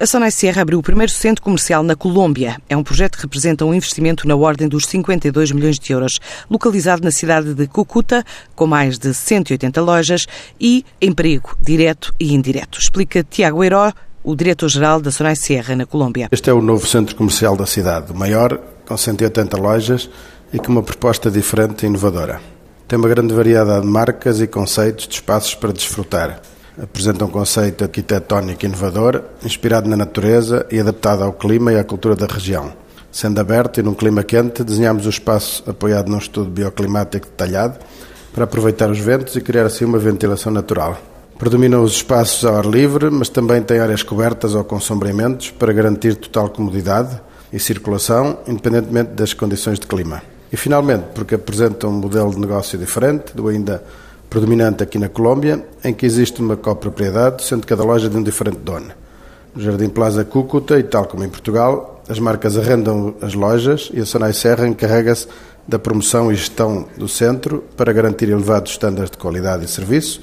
A Sonai Sierra abriu o primeiro centro comercial na Colômbia. É um projeto que representa um investimento na ordem dos 52 milhões de euros, localizado na cidade de Cucuta, com mais de 180 lojas e emprego direto e indireto. Explica Tiago Heiró, o diretor-geral da Sonai Sierra na Colômbia. Este é o novo centro comercial da cidade, o maior, com 180 lojas e com uma proposta diferente e inovadora. Tem uma grande variedade de marcas e conceitos de espaços para desfrutar apresenta um conceito arquitetónico inovador, inspirado na natureza e adaptado ao clima e à cultura da região. Sendo aberto e num clima quente, desenhamos o espaço apoiado num estudo bioclimático detalhado para aproveitar os ventos e criar assim uma ventilação natural. Predominam os espaços ao ar livre, mas também tem áreas cobertas ou com sombrimentos para garantir total comodidade e circulação, independentemente das condições de clima. E finalmente, porque apresenta um modelo de negócio diferente do ainda predominante aqui na Colômbia, em que existe uma copropriedade, sendo cada loja de um diferente dono. No Jardim Plaza Cúcuta, e tal como em Portugal, as marcas arrendam as lojas e a Sonai Serra encarrega-se da promoção e gestão do centro para garantir elevados estándares de qualidade e serviço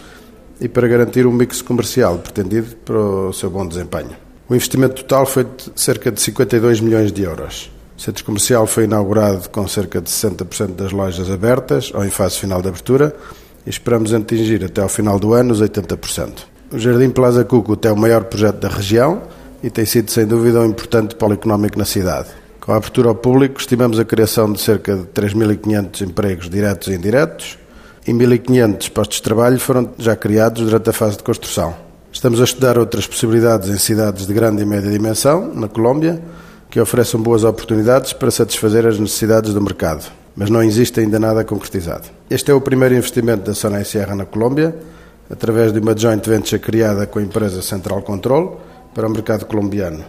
e para garantir um mix comercial pretendido para o seu bom desempenho. O investimento total foi de cerca de 52 milhões de euros. O centro comercial foi inaugurado com cerca de 60% das lojas abertas ou em fase final de abertura esperamos atingir até ao final do ano os 80%. O Jardim Plaza Cucut é o maior projeto da região e tem sido, sem dúvida, um importante polo económico na cidade. Com a abertura ao público, estimamos a criação de cerca de 3.500 empregos diretos e indiretos e 1.500 postos de trabalho foram já criados durante a fase de construção. Estamos a estudar outras possibilidades em cidades de grande e média dimensão, na Colômbia, que ofereçam boas oportunidades para satisfazer as necessidades do mercado mas não existe ainda nada concretizado. Este é o primeiro investimento da Sonai Sierra na Colômbia, através de uma joint venture criada com a empresa Central Control para o mercado colombiano,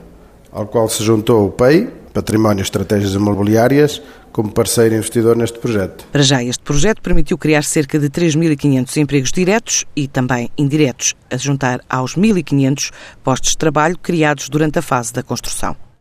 ao qual se juntou o PEI, Património Estratégias Imobiliárias, como parceiro investidor neste projeto. Para já, este projeto permitiu criar cerca de 3.500 empregos diretos e também indiretos, a juntar aos 1.500 postos de trabalho criados durante a fase da construção.